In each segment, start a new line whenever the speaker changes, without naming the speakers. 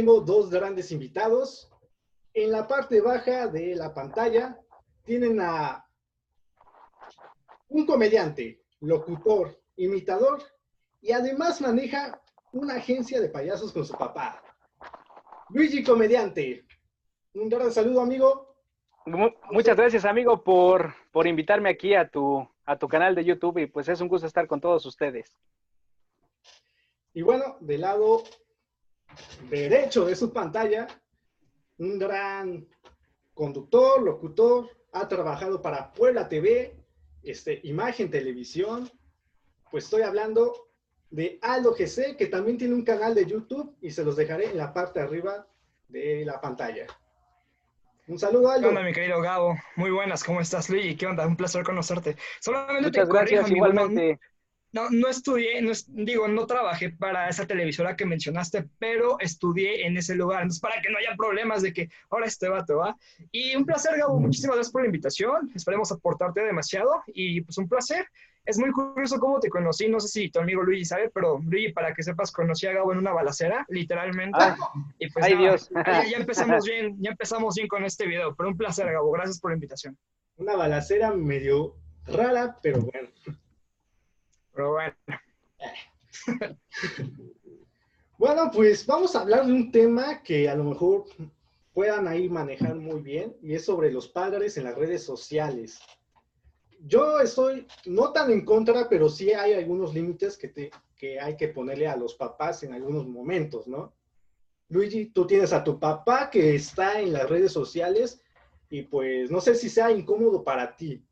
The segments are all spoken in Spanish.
tengo dos grandes invitados. En la parte baja de la pantalla tienen a un comediante, locutor, imitador y además maneja una agencia de payasos con su papá. Luigi Comediante. Un gran saludo, amigo.
Muchas gracias, amigo, por, por invitarme aquí a tu, a tu canal de YouTube y pues es un gusto estar con todos ustedes.
Y bueno, del lado derecho de su pantalla, un gran conductor, locutor, ha trabajado para Puebla TV, este, Imagen Televisión. Pues estoy hablando de Aldo GC, que también tiene un canal de YouTube y se los dejaré en la parte de arriba de la pantalla. Un saludo, Aldo.
¿Qué onda, mi querido Gabo? Muy buenas, ¿cómo estás, Luigi? ¿Qué onda? Un placer conocerte.
Solamente Muchas gracias, igualmente.
No, no estudié, no, digo, no trabajé para esa televisora que mencionaste, pero estudié en ese lugar. Entonces, para que no haya problemas de que ahora este te va. Y un placer, Gabo. Muchísimas gracias por la invitación. Esperemos aportarte demasiado. Y pues un placer. Es muy curioso cómo te conocí. No sé si tu amigo Luigi sabe, pero Luigi, para que sepas, conocí a Gabo en una balacera, literalmente.
Ah, y pues, ay, Dios.
Ya, ya, empezamos bien, ya empezamos bien con este video. Pero un placer, Gabo. Gracias por la invitación.
Una balacera medio rara, pero bueno.
Pero bueno.
bueno, pues vamos a hablar de un tema que a lo mejor puedan ahí manejar muy bien y es sobre los padres en las redes sociales. Yo estoy no tan en contra, pero sí hay algunos límites que, te, que hay que ponerle a los papás en algunos momentos, ¿no? Luigi, tú tienes a tu papá que está en las redes sociales y pues no sé si sea incómodo para ti.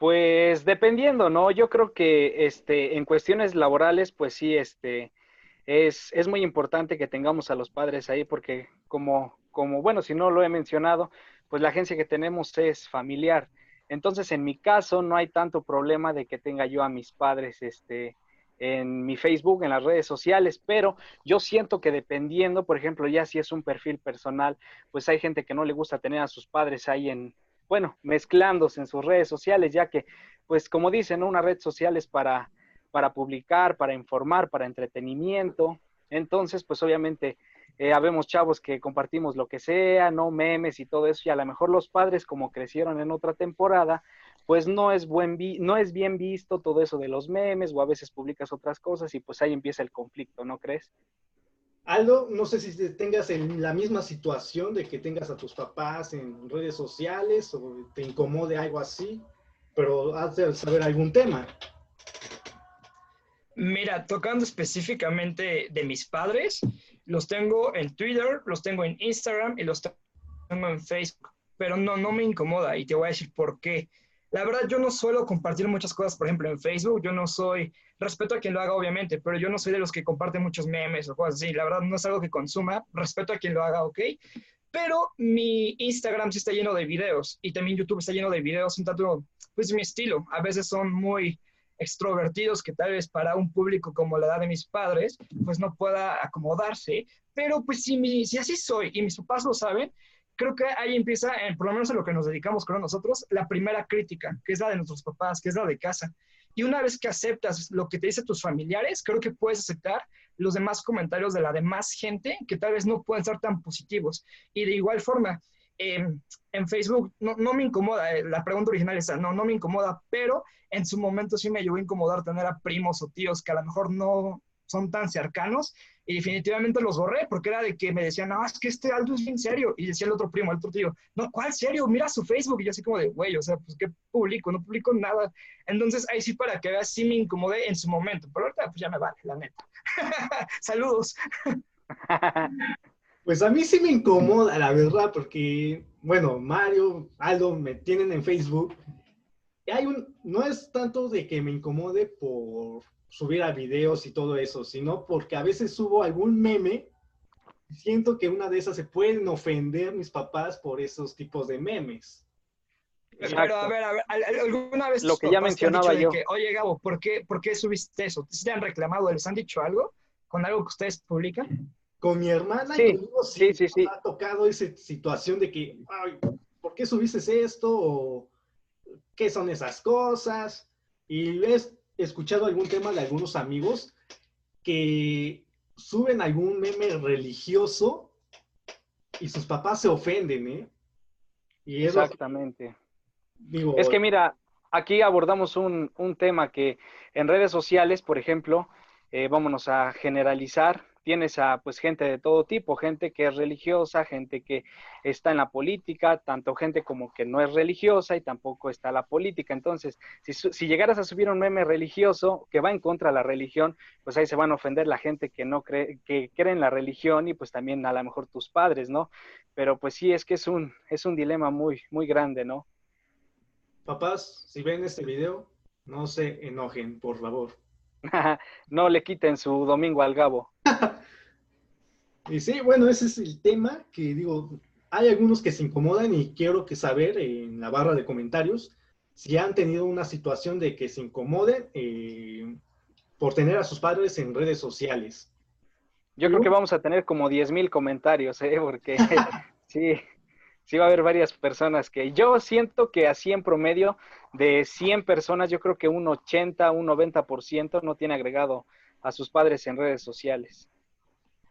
Pues dependiendo, ¿no? Yo creo que este, en cuestiones laborales, pues sí, este, es, es muy importante que tengamos a los padres ahí porque como, como, bueno, si no lo he mencionado, pues la agencia que tenemos es familiar. Entonces, en mi caso, no hay tanto problema de que tenga yo a mis padres, este, en mi Facebook, en las redes sociales, pero yo siento que dependiendo, por ejemplo, ya si es un perfil personal, pues hay gente que no le gusta tener a sus padres ahí en, bueno, mezclándose en sus redes sociales, ya que, pues como dicen, una red social es para, para publicar, para informar, para entretenimiento. Entonces, pues obviamente eh, habemos chavos que compartimos lo que sea, no memes y todo eso, y a lo mejor los padres, como crecieron en otra temporada, pues no es, buen no es bien visto todo eso de los memes, o a veces publicas otras cosas y pues ahí empieza el conflicto, ¿no crees?
Aldo, no sé si tengas en la misma situación de que tengas a tus papás en redes sociales o te incomode algo así, pero has de saber algún tema.
Mira, tocando específicamente de mis padres, los tengo en Twitter, los tengo en Instagram y los tengo en Facebook, pero no, no me incomoda y te voy a decir por qué. La verdad, yo no suelo compartir muchas cosas, por ejemplo, en Facebook. Yo no soy, respeto a quien lo haga, obviamente, pero yo no soy de los que comparten muchos memes o cosas así. La verdad, no es algo que consuma. Respeto a quien lo haga, ¿ok? Pero mi Instagram sí está lleno de videos y también YouTube está lleno de videos un tanto, pues, mi estilo. A veces son muy extrovertidos que tal vez para un público como la edad de mis padres, pues no pueda acomodarse. Pero pues si, mi, si así soy y mis papás lo saben, creo que ahí empieza, por lo menos en lo que nos dedicamos con nosotros, la primera crítica, que es la de nuestros papás, que es la de casa. Y una vez que aceptas lo que te dicen tus familiares, creo que puedes aceptar los demás comentarios de la demás gente que tal vez no pueden ser tan positivos. Y de igual forma, en Facebook no, no, me incomoda, eh, la pregunta original es no, no me incomoda, pero en su momento sí me llegó a incomodar tener a primos o tíos que a lo mejor no son tan cercanos y definitivamente los borré porque era de que me decían, no, es que este Aldo es bien serio. Y decía el otro primo, el otro tío, no, ¿cuál serio? Mira su Facebook. Y yo así como de, güey, o sea, pues ¿qué publico? No publico nada. Entonces ahí sí para que veas, sí me incomodé en su momento, pero ahorita pues ya me vale, la neta. Saludos.
Pues a mí sí me incomoda, la verdad, porque, bueno, Mario, Aldo me tienen en Facebook. Hay un, no es tanto de que me incomode por subir a videos y todo eso, sino porque a veces subo algún meme y siento que una de esas se pueden ofender mis papás por esos tipos de memes.
Pero a ver, a ver, alguna vez
lo que ya mencionaba yo.
Oye, Gabo, ¿por qué, ¿por qué subiste eso? ¿Si te han reclamado? ¿Les han dicho algo con algo que ustedes publican?
Con mi hermana,
sí, sí, sí, sí,
ha tocado esa situación de que, ay, ¿por qué subiste esto? ¿O qué son esas cosas? Y es, escuchado algún tema de algunos amigos que suben algún meme religioso y sus papás se ofenden, ¿eh?
Y Exactamente. es que mira, aquí abordamos un, un, tema que en redes sociales, por ejemplo, eh, vámonos a generalizar, tienes a pues gente de todo tipo, gente que es religiosa, gente que está en la política, tanto gente como que no es religiosa y tampoco está la política. Entonces, si, si llegaras a subir un meme religioso que va en contra de la religión, pues ahí se van a ofender la gente que no cree, que cree en la religión y pues también a lo mejor tus padres, ¿no? Pero pues sí, es que es un, es un dilema muy, muy grande, ¿no?
Papás, si ven este video, no se enojen, por favor.
no le quiten su domingo al Gabo.
Y sí, bueno, ese es el tema que digo, hay algunos que se incomodan y quiero que saber en la barra de comentarios si han tenido una situación de que se incomoden eh, por tener a sus padres en redes sociales.
Yo creo que vamos a tener como 10 mil comentarios, ¿eh? porque sí, sí va a haber varias personas que yo siento que así en promedio de 100 personas, yo creo que un 80, un 90% no tiene agregado a sus padres en redes sociales.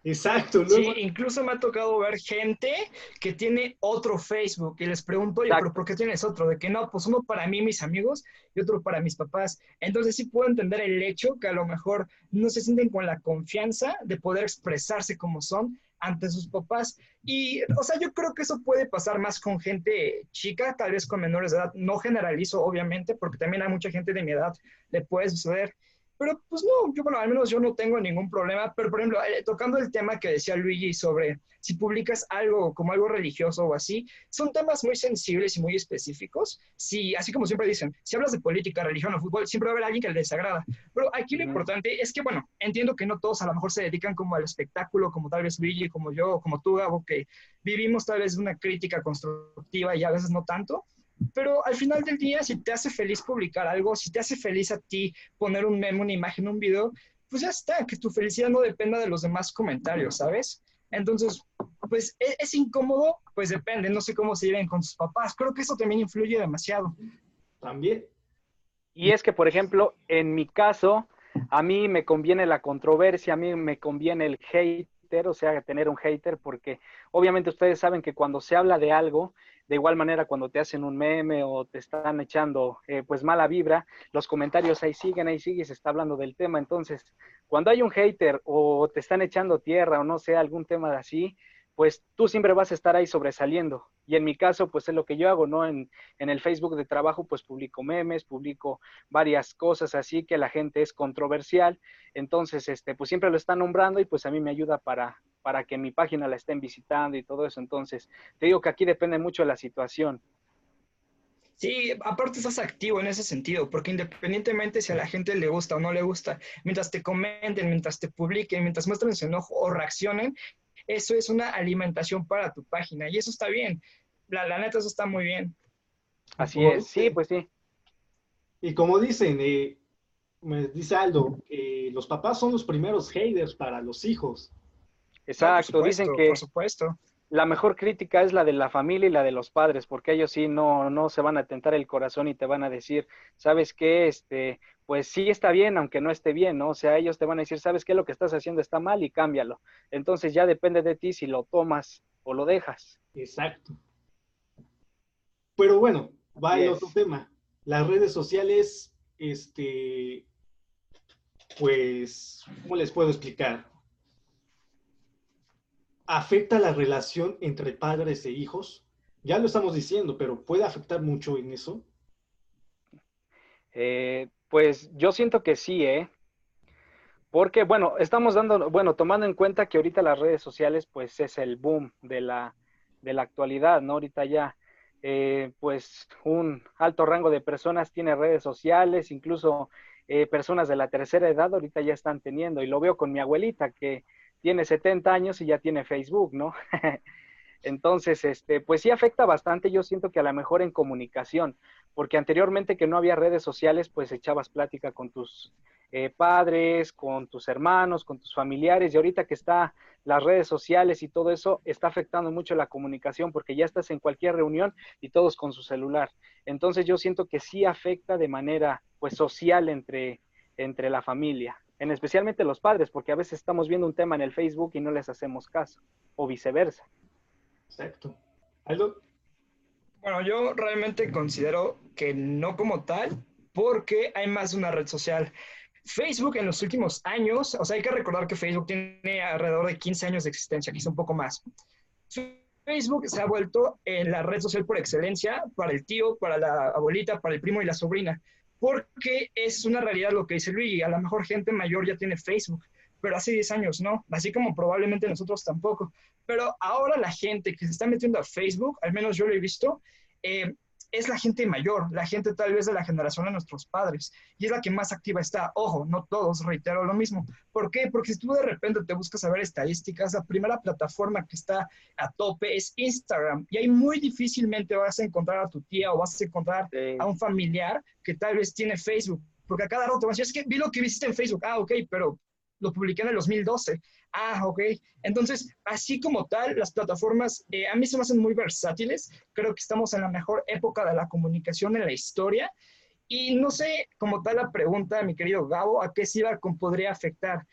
Exacto.
Sí, incluso me ha tocado ver gente que tiene otro Facebook y les pregunto, oye, pero ¿por qué tienes otro? De que no, pues uno para mí, mis amigos, y otro para mis papás. Entonces sí puedo entender el hecho que a lo mejor no se sienten con la confianza de poder expresarse como son ante sus papás. Y, o sea, yo creo que eso puede pasar más con gente chica, tal vez con menores de edad. No generalizo, obviamente, porque también hay mucha gente de mi edad, le puede suceder. Pero pues no, yo bueno, al menos yo no tengo ningún problema. Pero por ejemplo, eh, tocando el tema que decía Luigi sobre si publicas algo como algo religioso o así, son temas muy sensibles y muy específicos. Si, así como siempre dicen, si hablas de política, religión o fútbol, siempre va a haber alguien que le desagrada. Pero aquí lo importante es que, bueno, entiendo que no todos a lo mejor se dedican como al espectáculo, como tal vez Luigi, como yo, como tú, Gabo, que vivimos tal vez una crítica constructiva y a veces no tanto pero al final del día, si te hace feliz publicar algo, si te hace feliz a ti poner un meme, una imagen, un video, pues ya está, que tu felicidad no dependa de los demás comentarios, ¿sabes? Entonces, pues ¿e-, es, incómodo, pues depende, no sé cómo se lleven con sus papás. Creo que eso también influye demasiado.
También.
Y es que, por ejemplo, en mi caso, a mí me conviene la controversia, a mí me conviene el o sea, tener un hater, porque obviamente ustedes saben que cuando se habla de algo, de igual manera, cuando te hacen un meme o te están echando eh, pues mala vibra, los comentarios ahí siguen, ahí sigue, se está hablando del tema. Entonces, cuando hay un hater o te están echando tierra o no sé, algún tema de así, pues tú siempre vas a estar ahí sobresaliendo. Y en mi caso, pues es lo que yo hago, ¿no? En, en, el Facebook de trabajo, pues publico memes, publico varias cosas así que la gente es controversial. Entonces, este, pues siempre lo están nombrando y pues a mí me ayuda para, para que mi página la estén visitando y todo eso. Entonces, te digo que aquí depende mucho de la situación.
Sí, aparte estás activo en ese sentido, porque independientemente si a la gente le gusta o no le gusta, mientras te comenten, mientras te publiquen, mientras muestren su enojo o reaccionen, eso es una alimentación para tu página y eso está bien. La, la neta, eso está muy bien.
Así es, sí, pues sí.
Y como dicen, eh, me dice Aldo, los papás son los primeros haters para los hijos.
Exacto, dicen que por supuesto. La mejor crítica es la de la familia y la de los padres, porque ellos sí no, no se van a tentar el corazón y te van a decir, ¿sabes qué? Este, pues sí está bien, aunque no esté bien, ¿no? O sea, ellos te van a decir, ¿sabes qué? Lo que estás haciendo está mal y cámbialo. Entonces ya depende de ti si lo tomas o lo dejas.
Exacto. Pero bueno, va el otro tema. Las redes sociales, este, pues, ¿cómo les puedo explicar? ¿Afecta la relación entre padres e hijos? Ya lo estamos diciendo, pero ¿puede afectar mucho en eso?
Eh, pues yo siento que sí, ¿eh? Porque, bueno, estamos dando, bueno, tomando en cuenta que ahorita las redes sociales, pues es el boom de la, de la actualidad, ¿no? Ahorita ya, eh, pues un alto rango de personas tiene redes sociales, incluso eh, personas de la tercera edad ahorita ya están teniendo, y lo veo con mi abuelita que tiene 70 años y ya tiene Facebook, ¿no? Entonces, este, pues sí afecta bastante, yo siento que a lo mejor en comunicación, porque anteriormente que no había redes sociales, pues echabas plática con tus eh, padres, con tus hermanos, con tus familiares, y ahorita que está las redes sociales y todo eso, está afectando mucho la comunicación, porque ya estás en cualquier reunión y todos con su celular. Entonces yo siento que sí afecta de manera, pues, social entre, entre la familia. En especialmente los padres, porque a veces estamos viendo un tema en el Facebook y no les hacemos caso, o viceversa.
Exacto. ¿Algo?
Bueno, yo realmente considero que no como tal, porque hay más de una red social. Facebook en los últimos años, o sea, hay que recordar que Facebook tiene alrededor de 15 años de existencia, quizá un poco más. Facebook se ha vuelto en la red social por excelencia para el tío, para la abuelita, para el primo y la sobrina, porque es una realidad lo que dice Luigi, a lo mejor gente mayor ya tiene Facebook, pero hace 10 años no, así como probablemente nosotros tampoco. Pero ahora la gente que se está metiendo a Facebook, al menos yo lo he visto, eh, es la gente mayor, la gente tal vez de la generación de nuestros padres, y es la que más activa está. Ojo, no todos, reitero lo mismo. ¿Por qué? Porque si tú de repente te buscas a ver estadísticas, la primera plataforma que está a tope es Instagram, y ahí muy difícilmente vas a encontrar a tu tía o vas a encontrar a un familiar que tal vez tiene Facebook, porque a cada rato vas a decir, es que vi lo que viste en Facebook, ah, ok, pero lo publiqué en el 2012. Ah, ok. Entonces, así como tal, las plataformas eh, a mí se me hacen muy versátiles. Creo que estamos en la mejor época de la comunicación en la historia. Y no sé, como tal, la pregunta, mi querido Gabo, ¿a qué con podría afectar?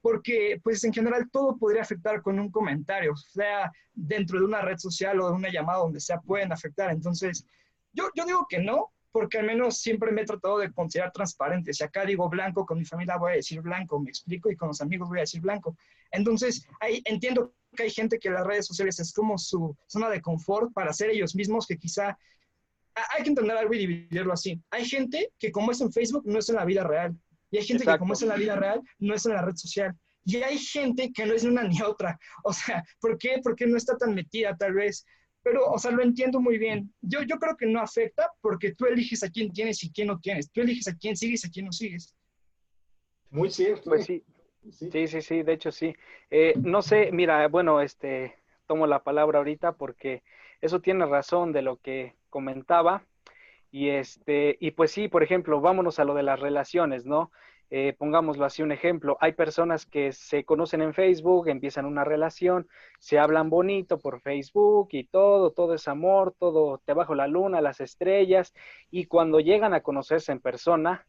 Porque, pues, en general, todo podría afectar con un comentario, sea dentro de una red social o de una llamada donde sea, pueden afectar. Entonces, yo, yo digo que no, porque al menos siempre me he tratado de considerar transparente. Si acá digo blanco, con mi familia voy a decir blanco, me explico, y con los amigos voy a decir blanco. Entonces, ahí entiendo que hay gente que las redes sociales es como su zona de confort para ser ellos mismos, que quizá hay que entender algo y dividirlo así. Hay gente que como es en Facebook, no es en la vida real. Y hay gente que como es en la vida real, no es en la red social. Y hay gente que no es ni una ni otra. O sea, ¿por qué? Porque no está tan metida tal vez. Pero, o sea, lo entiendo muy bien. Yo, yo creo que no afecta porque tú eliges a quién tienes y quién no tienes. Tú eliges a quién sigues y a quién no sigues.
Muy cierto.
Pues sí. Sí, sí, sí, de hecho sí. Eh, no sé, mira, bueno, este, tomo la palabra ahorita porque eso tiene razón de lo que comentaba. Y este, y pues sí, por ejemplo, vámonos a lo de las relaciones, ¿no? Eh, pongámoslo así un ejemplo, hay personas que se conocen en Facebook, empiezan una relación, se hablan bonito por Facebook y todo, todo es amor, todo te bajo la luna, las estrellas, y cuando llegan a conocerse en persona,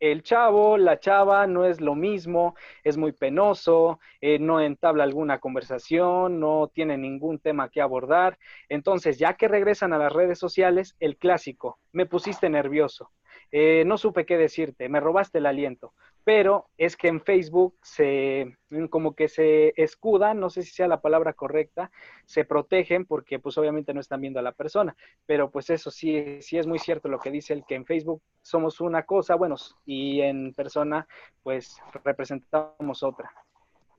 el chavo, la chava no es lo mismo, es muy penoso, eh, no entabla alguna conversación, no tiene ningún tema que abordar. Entonces, ya que regresan a las redes sociales, el clásico, me pusiste nervioso, eh, no supe qué decirte, me robaste el aliento. Pero es que en Facebook se, como que se escudan, no sé si sea la palabra correcta, se protegen porque pues obviamente no están viendo a la persona. Pero pues eso sí, sí es muy cierto lo que dice el que en Facebook somos una cosa, bueno, y en persona pues representamos otra.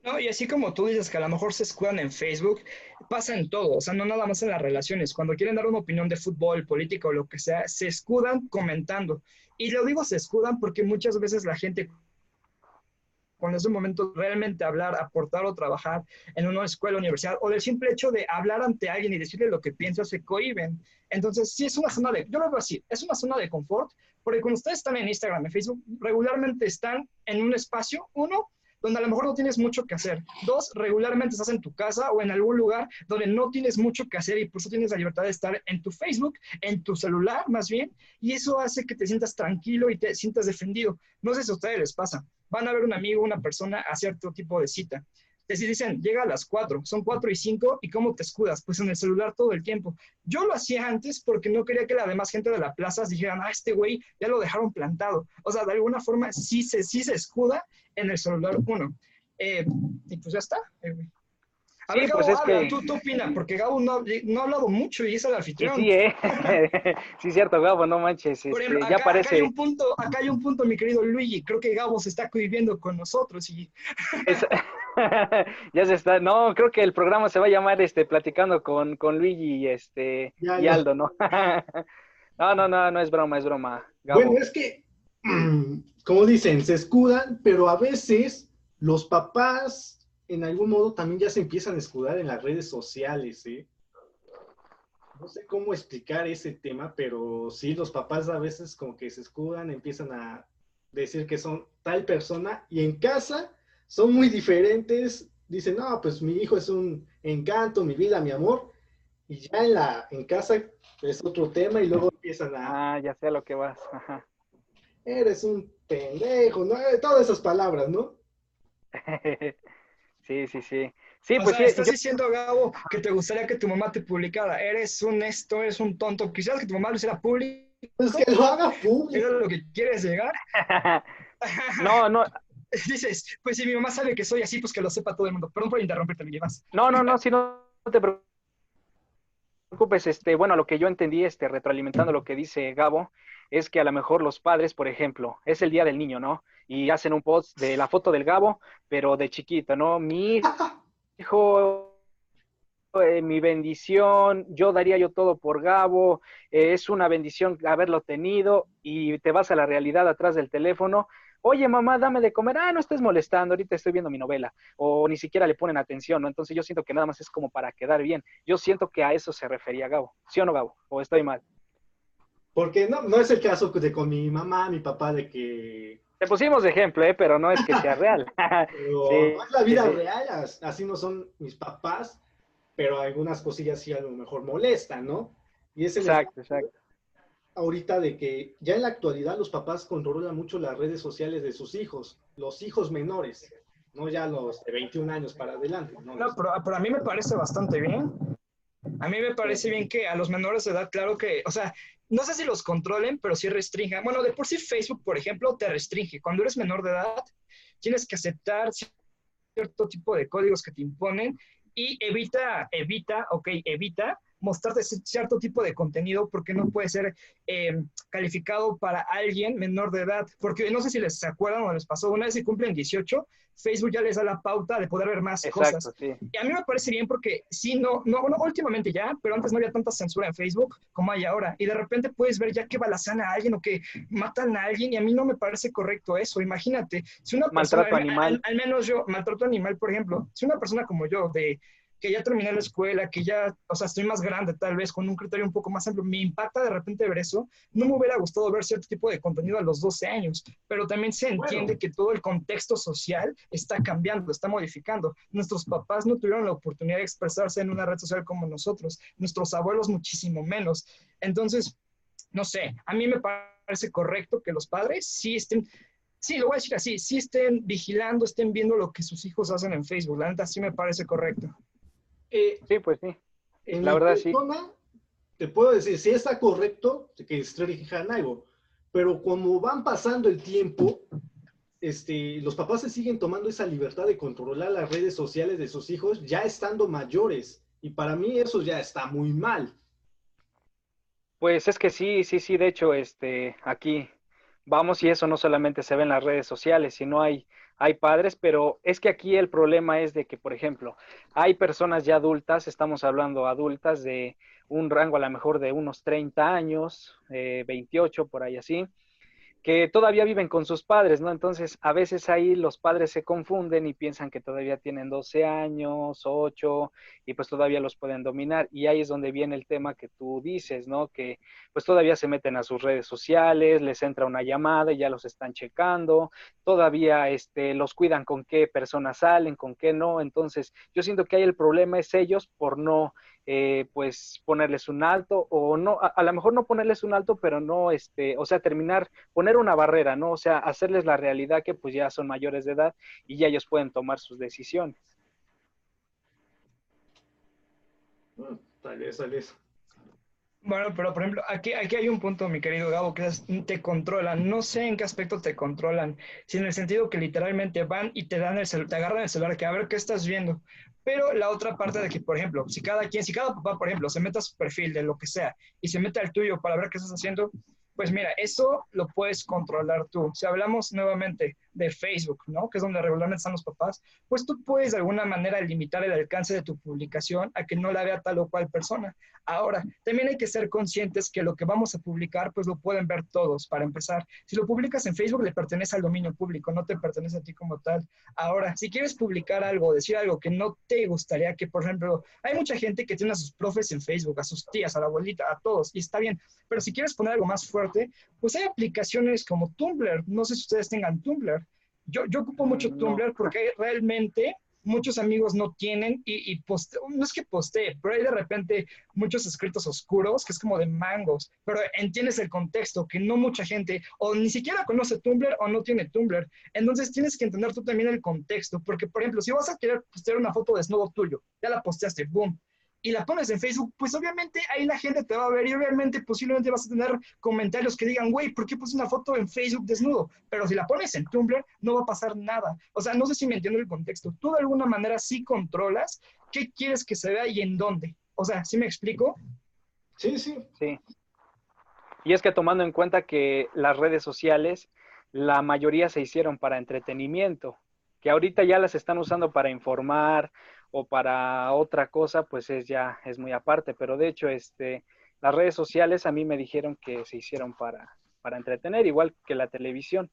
No, y así como tú dices que a lo mejor se escudan en Facebook, pasa en todo, o sea, no nada más en las relaciones. Cuando quieren dar una opinión de fútbol, política o lo que sea, se escudan comentando. Y lo digo se escudan porque muchas veces la gente cuando es un momento realmente hablar, aportar o trabajar en una escuela, universidad, o del simple hecho de hablar ante alguien y decirle lo que piensa, se cohiben. Entonces, sí es una zona de, yo lo veo así, es una zona de confort, porque cuando ustedes están en Instagram, en Facebook, regularmente están en un espacio, uno, donde a lo mejor no tienes mucho que hacer. Dos, regularmente estás en tu casa o en algún lugar donde no tienes mucho que hacer y por eso tienes la libertad de estar en tu Facebook, en tu celular más bien, y eso hace que te sientas tranquilo y te sientas defendido. No sé si a ustedes les pasa. Van a ver un amigo, una persona a cierto tipo de cita. Te dicen, llega a las 4, son 4 y 5, ¿y cómo te escudas? Pues en el celular todo el tiempo. Yo lo hacía antes porque no quería que la demás gente de la plaza dijeran, ah, este güey ya lo dejaron plantado. O sea, de alguna forma sí se, sí se escuda en el celular uno. Eh, y pues ya está. Eh, a ver, pues es que... ¿tú, tú opinas, porque Gabo no, no, ha hablado mucho y es el anfitrión.
Sí, sí, ¿eh? sí, cierto, Gabo, no manches. Este, ya parece.
Acá hay, un punto, acá hay un punto, mi querido Luigi. Creo que Gabo se está conviviendo con nosotros y.
ya se está. No, creo que el programa se va a llamar este Platicando con, con Luigi y, este, y Aldo, ¿no? no, no, no, no es broma, es broma.
Bueno, es que como dicen, se escudan, pero a veces los papás en algún modo también ya se empiezan a escudar en las redes sociales, ¿eh? No sé cómo explicar ese tema, pero sí, los papás a veces como que se escudan, empiezan a decir que son tal persona y en casa son muy diferentes. Dicen, no, pues mi hijo es un encanto, mi vida, mi amor. Y ya en, la, en casa es otro tema y luego empiezan
a... Ah, ya sé a lo que vas.
Eres un pendejo, ¿no? Eh, todas esas palabras, ¿no?
sí, sí, sí. Sí,
pues sí, estás diciendo, Gabo, que te gustaría que tu mamá te publicara. Eres un esto, eres un tonto. Quisieras que tu mamá lo hiciera público.
Pues que lo haga público.
¿Es lo que quieres llegar?
no, no.
Dices, pues si mi mamá sabe que soy así, pues que lo sepa todo el mundo. Perdón por interrumpirte, me llevas.
No, no, no, si no te preocupes. Este, bueno, lo que yo entendí, este, retroalimentando lo que dice Gabo, es que a lo mejor los padres, por ejemplo, es el día del niño, ¿no? Y hacen un post de la foto del Gabo, pero de chiquito, ¿no? Mi hijo, eh, mi bendición, yo daría yo todo por Gabo, eh, es una bendición haberlo tenido y te vas a la realidad atrás del teléfono. Oye, mamá, dame de comer. Ah, no estés molestando, ahorita estoy viendo mi novela. O ni siquiera le ponen atención, ¿no? Entonces yo siento que nada más es como para quedar bien. Yo siento que a eso se refería Gabo. ¿Sí o no, Gabo? ¿O estoy mal?
Porque no, no es el caso de con mi mamá, mi papá, de que
te pusimos de ejemplo, ¿eh? pero no es que sea real.
no es la vida real, así no son mis papás, pero algunas cosillas sí a lo mejor molestan, ¿no? Y es
exacto, exacto.
Ahorita de que ya en la actualidad los papás controlan mucho las redes sociales de sus hijos, los hijos menores, no ya los de 21 años para adelante.
No, pero, pero a mí me parece bastante bien. A mí me parece bien que a los menores de edad, claro que, o sea, no sé si los controlen, pero sí restringan. Bueno, de por sí Facebook, por ejemplo, te restringe. Cuando eres menor de edad, tienes que aceptar cierto tipo de códigos que te imponen y evita, evita, ok, evita mostrarte cierto tipo de contenido porque no puede ser eh, calificado para alguien menor de edad. Porque no sé si les acuerdan o les pasó, una vez que cumplen 18, Facebook ya les da la pauta de poder ver más cosas. Y a mí me parece bien porque sí, no, no, no, últimamente ya, pero antes no había tanta censura en Facebook como hay ahora. Y de repente puedes ver ya que balazan a alguien o que matan a alguien y a mí no me parece correcto eso. Imagínate, si una
persona, maltrato animal.
al menos yo, maltrato animal, por ejemplo, si una persona como yo de que ya terminé la escuela, que ya, o sea, estoy más grande tal vez, con un criterio un poco más amplio, me impacta de repente ver eso. No me hubiera gustado ver cierto tipo de contenido a los 12 años, pero también se entiende que todo el contexto social está cambiando, está modificando. Nuestros papás no tuvieron la oportunidad de expresarse en una red social como nosotros, nuestros abuelos muchísimo menos. Entonces, no sé, a mí me parece correcto que los padres sí estén sí, lo voy a decir así, sí estén vigilando, estén viendo lo que sus hijos hacen en Facebook. La neta sí me parece correcto.
Eh, sí, pues sí. En la verdad sí.
Te puedo decir, sí está correcto que es algo, pero como van pasando el tiempo, este, los papás se siguen tomando esa libertad de controlar las redes sociales de sus hijos ya estando mayores. Y para mí eso ya está muy mal.
Pues es que sí, sí, sí, de hecho, este, aquí vamos y eso no solamente se ve en las redes sociales, sino hay hay padres, pero es que aquí el problema es de que, por ejemplo, hay personas ya adultas, estamos hablando adultas de un rango a lo mejor de unos 30 años, 28 eh, por ahí así, que todavía viven con sus padres, ¿no? Entonces, a veces ahí los padres se confunden y piensan que todavía tienen 12 años, 8, y pues todavía los pueden dominar. Y ahí es donde viene el tema que tú dices, ¿no? Que pues todavía se meten a sus redes sociales, les entra una llamada y ya los están checando, todavía este, los cuidan con qué personas salen, con qué no. Entonces, yo siento que ahí el problema es ellos por no eh, pues ponerles un alto o no, a, lo mejor no ponerles un alto, pero no, este, o sea, terminar, poner una barrera, ¿no? O sea, hacerles la realidad que pues ya son mayores de edad y ya ellos pueden tomar sus decisiones.
Tal vez, tal vez.
Bueno, pero por ejemplo, aquí, aquí hay un punto, mi querido Gabo, que es, te controlan. No sé en qué aspecto te controlan, si en el sentido que literalmente van y te dan el te agarran el celular, que a ver qué estás viendo. Pero la otra parte de que, por ejemplo, si cada quien, si cada papá, por ejemplo, se mete a su perfil de lo que sea y se mete al tuyo para ver qué estás haciendo, pues mira, eso lo puedes controlar tú. Si hablamos nuevamente de Facebook, ¿no? Que es donde regularmente están los papás, pues tú puedes de alguna manera limitar el alcance de tu publicación a que no la vea tal o cual persona. Ahora, también hay que ser conscientes que lo que vamos a publicar, pues lo pueden ver todos, para empezar. Si lo publicas en Facebook, le pertenece al dominio público, no te pertenece a ti como tal. Ahora, si quieres publicar algo, decir algo que no te gustaría que, por ejemplo, hay mucha gente que tiene a sus profes en Facebook, a sus tías, a la abuelita, a todos, y está bien, pero si quieres poner algo más fuerte, pues hay aplicaciones como Tumblr, no sé si ustedes tengan Tumblr, yo, yo ocupo mucho Tumblr porque realmente muchos amigos no tienen y, y no es que postee, pero hay de repente muchos escritos oscuros que es como de mangos, pero entiendes el contexto, que no mucha gente o ni siquiera conoce Tumblr o no tiene Tumblr. Entonces tienes que entender tú también el contexto, porque por ejemplo, si vas a querer postear una foto de desnudo tuyo, ya la posteaste, boom, y la pones en Facebook, pues obviamente ahí la gente te va a ver y obviamente posiblemente vas a tener comentarios que digan, güey, ¿por qué puse una foto en Facebook desnudo? Pero si la pones en Tumblr, no va a pasar nada. O sea, no sé si me entiendo el contexto. Tú de alguna manera sí controlas qué quieres que se vea y en dónde. O sea, ¿sí me explico?
Sí, sí.
Sí. Y es que tomando en cuenta que las redes sociales, la mayoría se hicieron para entretenimiento, que ahorita ya las están usando para informar o para otra cosa, pues es ya, es muy aparte. Pero de hecho, este, las redes sociales a mí me dijeron que se hicieron para, para entretener, igual que la televisión.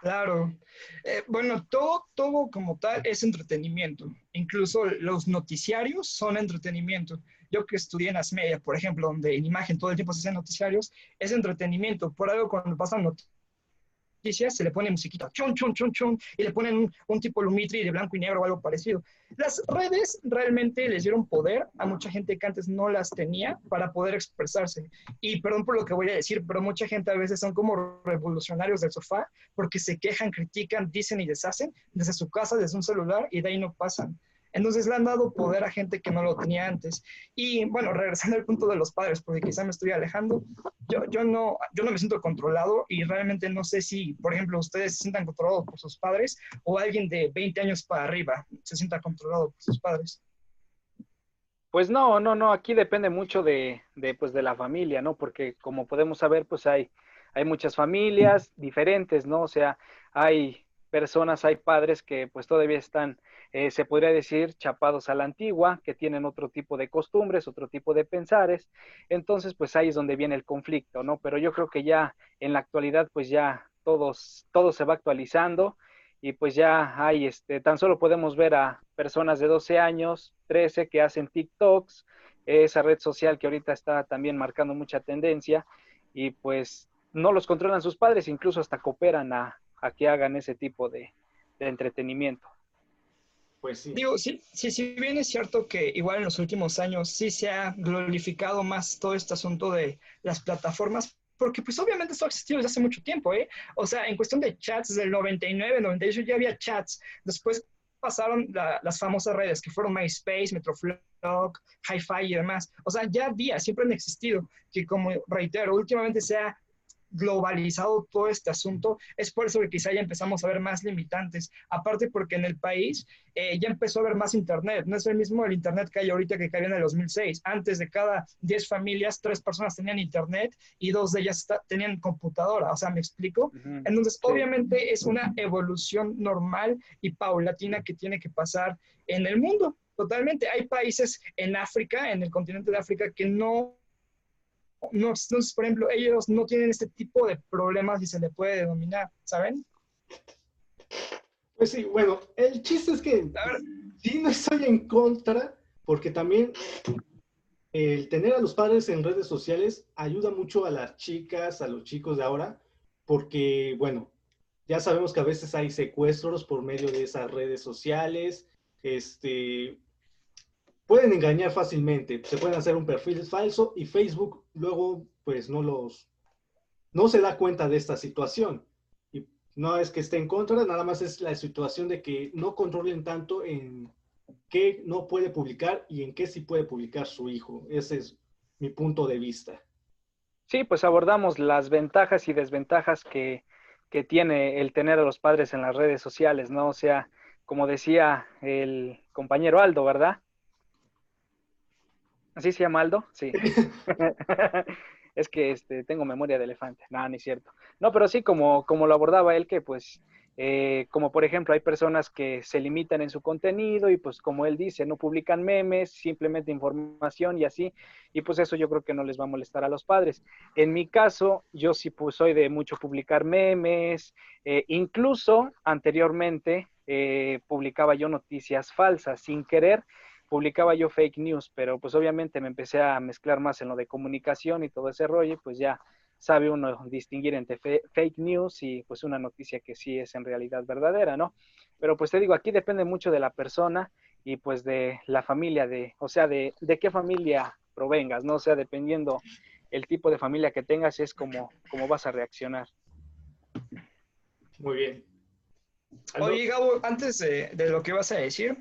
Claro. Eh, bueno, todo, todo como tal es entretenimiento. Incluso los noticiarios son entretenimiento. Yo que estudié en Asmedia, por ejemplo, donde en imagen todo el tiempo se hacen noticiarios, es entretenimiento. Por algo cuando pasan noticias se le pone musiquita, chun, chun, chun, chun, y le ponen un, tipo Lumitri de blanco y negro o algo parecido. Las redes realmente les dieron poder a mucha gente que antes no las tenía para poder expresarse. Y perdón por lo que voy a decir, pero mucha gente a veces son como revolucionarios del sofá porque se quejan, critican, dicen y deshacen desde su casa, desde un celular y de ahí no pasan. Entonces le han dado poder a gente que no lo tenía antes. Y bueno, regresando al punto de los padres, porque quizá me estoy alejando, yo, yo, no, yo no me siento controlado y realmente no sé si, por ejemplo, ustedes se sientan controlados por sus padres o alguien de 20 años para arriba se sienta controlado por sus padres.
Pues no, no, no, aquí depende mucho de, de, pues de la familia, ¿no? Porque como podemos saber, pues hay, hay muchas familias diferentes, ¿no? O sea, hay personas, hay padres que pues todavía están eh, se podría decir, chapados a la antigua, que tienen otro tipo de costumbres, otro tipo de pensares. Entonces, pues ahí es donde viene el conflicto, ¿no? Pero yo creo que ya en la actualidad, pues ya todos, todo se va actualizando y pues ya hay, este, tan solo podemos ver a personas de 12 años, 13 que hacen TikToks, esa red social que ahorita está también marcando mucha tendencia y pues no los controlan sus padres, incluso hasta cooperan a, que hagan ese tipo de entretenimiento.
Pues sí. Digo, sí, sí, sí, bien es cierto que igual en los últimos años sí se ha glorificado más todo este asunto de las plataformas, porque pues obviamente esto ha existido desde hace mucho tiempo, ¿eh? O sea, en cuestión de chats, desde el 99, 98 ya había chats, después pasaron las famosas redes que fueron MySpace, Metroflog, Hi-Fi y demás. O sea, ya había, siempre han existido, que como reitero, últimamente se ha globalizado todo este asunto, es por eso que quizá ya empezamos a ver más limitantes. Aparte porque en el país eh, ya empezó a haber más Internet. No es el mismo el Internet que hay ahorita que había en el 2006. Antes de cada 10 familias, tres personas tenían Internet y dos de ellas tenían computadora. O sea, ¿me explico? Entonces, obviamente es una evolución normal y paulatina que tiene que pasar en el mundo. Totalmente. Hay países en África, en el continente de África, que no no, entonces, por ejemplo, ellos no tienen este tipo de problemas y se le puede denominar, ¿saben?
Pues sí, bueno, el chiste es que sí no estoy en contra, porque también el tener a los padres en redes sociales ayuda mucho a las chicas, a los chicos de ahora, porque, bueno, ya sabemos que a veces hay secuestros por medio de esas redes sociales, este, pueden engañar fácilmente, se pueden hacer un perfil falso y Facebook luego pues no los, no se da cuenta de esta situación. Y no es que esté en contra, nada más es la situación de que no controlen tanto en qué no puede publicar y en qué sí puede publicar su hijo. Ese es mi punto de vista.
Sí, pues abordamos las ventajas y desventajas que, que tiene el tener a los padres en las redes sociales, ¿no? O sea, como decía el compañero Aldo, ¿verdad? ¿Así se llama Aldo? Sí. es que este, tengo memoria de elefante. No, ni es cierto. No, pero sí, como, como lo abordaba él, que pues, eh, como por ejemplo, hay personas que se limitan en su contenido y pues como él dice, no publican memes, simplemente información y así. Y pues eso yo creo que no les va a molestar a los padres. En mi caso, yo sí pues, soy de mucho publicar memes. Eh, incluso anteriormente eh, publicaba yo noticias falsas sin querer publicaba yo fake news, pero pues obviamente me empecé a mezclar más en lo de comunicación y todo ese rollo, y pues ya sabe uno distinguir entre fake news y pues una noticia que sí es en realidad verdadera, ¿no? Pero pues te digo, aquí depende mucho de la persona y pues de la familia, de, o sea, de, de qué familia provengas, ¿no? O sea, dependiendo el tipo de familia que tengas, es como, como vas a reaccionar.
Muy bien.
Oye, Gabo, antes de, lo que vas a decir,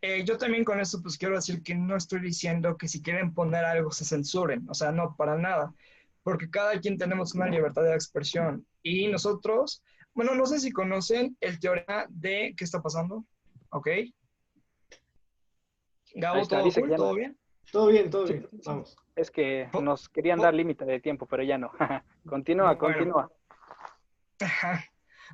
eh, yo también con esto pues quiero decir que no estoy diciendo que si quieren poner algo se censuren, o sea, no, para nada, porque cada quien tenemos una libertad de expresión y nosotros, bueno, no sé si conocen el teorema de qué está pasando, ¿ok?
Gabo, ¿todo, ¿todo bien? Todo bien, todo bien, vamos.
Es que nos querían dar límite de tiempo, pero ya no. continúa, continúa.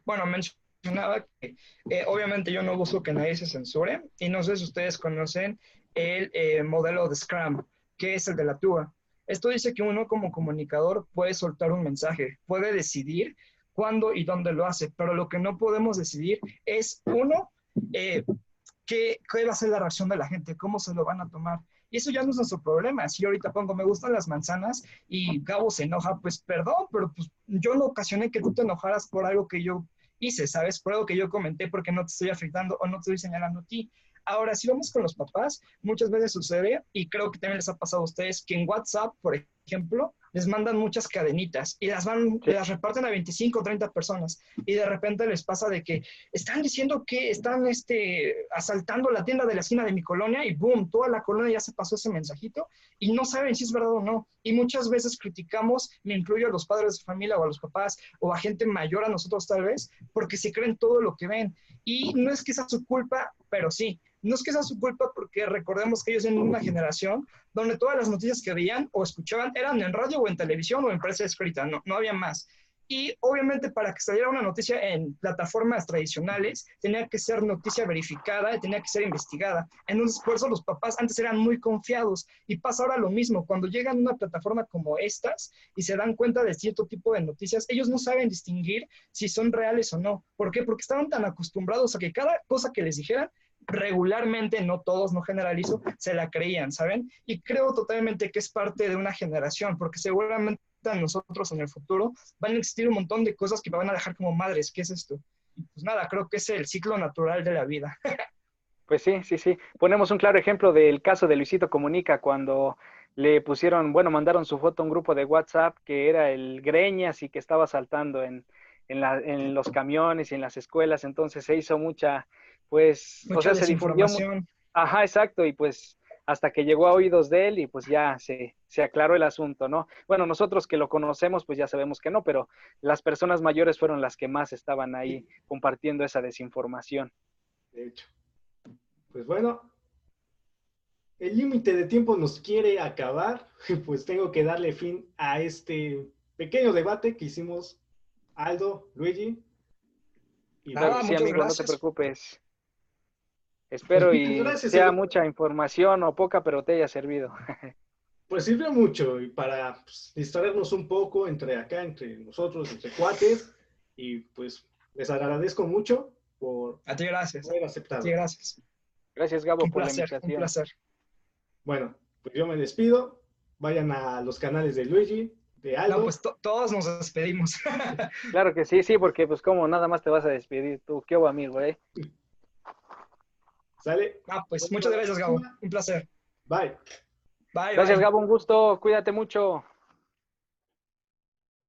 Bueno, eh, obviamente yo no busco que nadie se censure y no sé si ustedes conocen el eh, modelo de Scrum, que es el de la tuba. Esto dice que uno como comunicador puede soltar un mensaje, puede decidir cuándo y dónde lo hace, pero lo que no podemos decidir es, uno, eh, qué, qué va a ser la reacción de la gente, cómo se lo van a tomar. Y eso ya no es nuestro problema. Si yo ahorita pongo, me gustan las manzanas y Gabo se enoja, pues perdón, pero pues yo no ocasioné que tú te enojaras por algo que yo hice, ¿sabes? Por algo que yo comenté porque no te estoy afectando o no te estoy señalando a ti. Ahora, si vamos con los papás, muchas veces sucede, y creo que también les ha pasado a ustedes, que en WhatsApp, por ejemplo, les mandan muchas cadenitas y las van, las reparten a 25 o 30 personas y de repente les pasa de que están diciendo que están este, asaltando la tienda de la esquina de mi colonia y boom, toda la colonia ya se pasó ese mensajito y no saben si es verdad o no. Y muchas veces criticamos, me incluyo a los padres de familia o a los papás o a gente mayor a nosotros tal vez, porque se creen todo lo que ven. Y no es que sea su culpa, pero sí, no es que sea su culpa porque recordemos que ellos en una generación donde todas las noticias que veían o escuchaban eran en radio o en televisión o en prensa escrita, no, no había más. Y obviamente para que saliera una noticia en plataformas tradicionales, tenía que ser noticia verificada, tenía que ser investigada. Entonces, por eso los papás antes eran muy confiados. Y pasa ahora lo mismo, cuando llegan a una plataforma como estas y se dan cuenta de cierto tipo de noticias, ellos no saben distinguir si son reales o no. ¿Por qué? Porque estaban tan acostumbrados a que cada cosa que les dijeran regularmente, no todos, no generalizo, se la creían, ¿saben? Y creo totalmente que es parte de una generación, porque seguramente nosotros en el futuro van a existir un montón de cosas que me van a dejar como madres. ¿Qué es esto? Pues nada, creo que es el ciclo natural de la vida.
Pues sí, sí, sí. Ponemos un claro ejemplo del caso de Luisito Comunica cuando le pusieron, bueno, mandaron su foto a un grupo de WhatsApp que era el Greñas y que estaba saltando en, en, la, en los camiones y en las escuelas. Entonces se hizo mucha, pues, o sea, se difundió. Ajá, exacto, y pues hasta que llegó a oídos de él y pues ya se, se, aclaró el asunto, ¿no? Bueno, nosotros que lo conocemos, pues ya sabemos que no, pero las personas mayores fueron las que más estaban ahí compartiendo esa desinformación.
De hecho. Pues bueno, el límite de tiempo nos quiere acabar, pues tengo que darle fin a este pequeño debate que hicimos Aldo, Luigi.
Y ah, sí, amigo, no te preocupes. Espero y sea mucha información o poca, pero te haya servido.
Pues sirve mucho y para pues, distraernos un poco entre acá, entre nosotros, entre cuates. Y pues les agradezco mucho por
a ti gracias. haber
aceptado.
A ti gracias.
Gracias, Gabo, por la invitación.
Un placer.
Bueno, pues yo me despido. Vayan a los canales de Luigi, de Aldo. No,
pues todos nos despedimos.
claro que sí, sí, porque pues como nada más te vas a despedir tú. Qué amigo, ¿eh?
¿Sale?
Ah, pues muchas gracias, Gabo. Un placer.
Bye.
Bye. Gracias, Gabo. Un gusto. Cuídate mucho.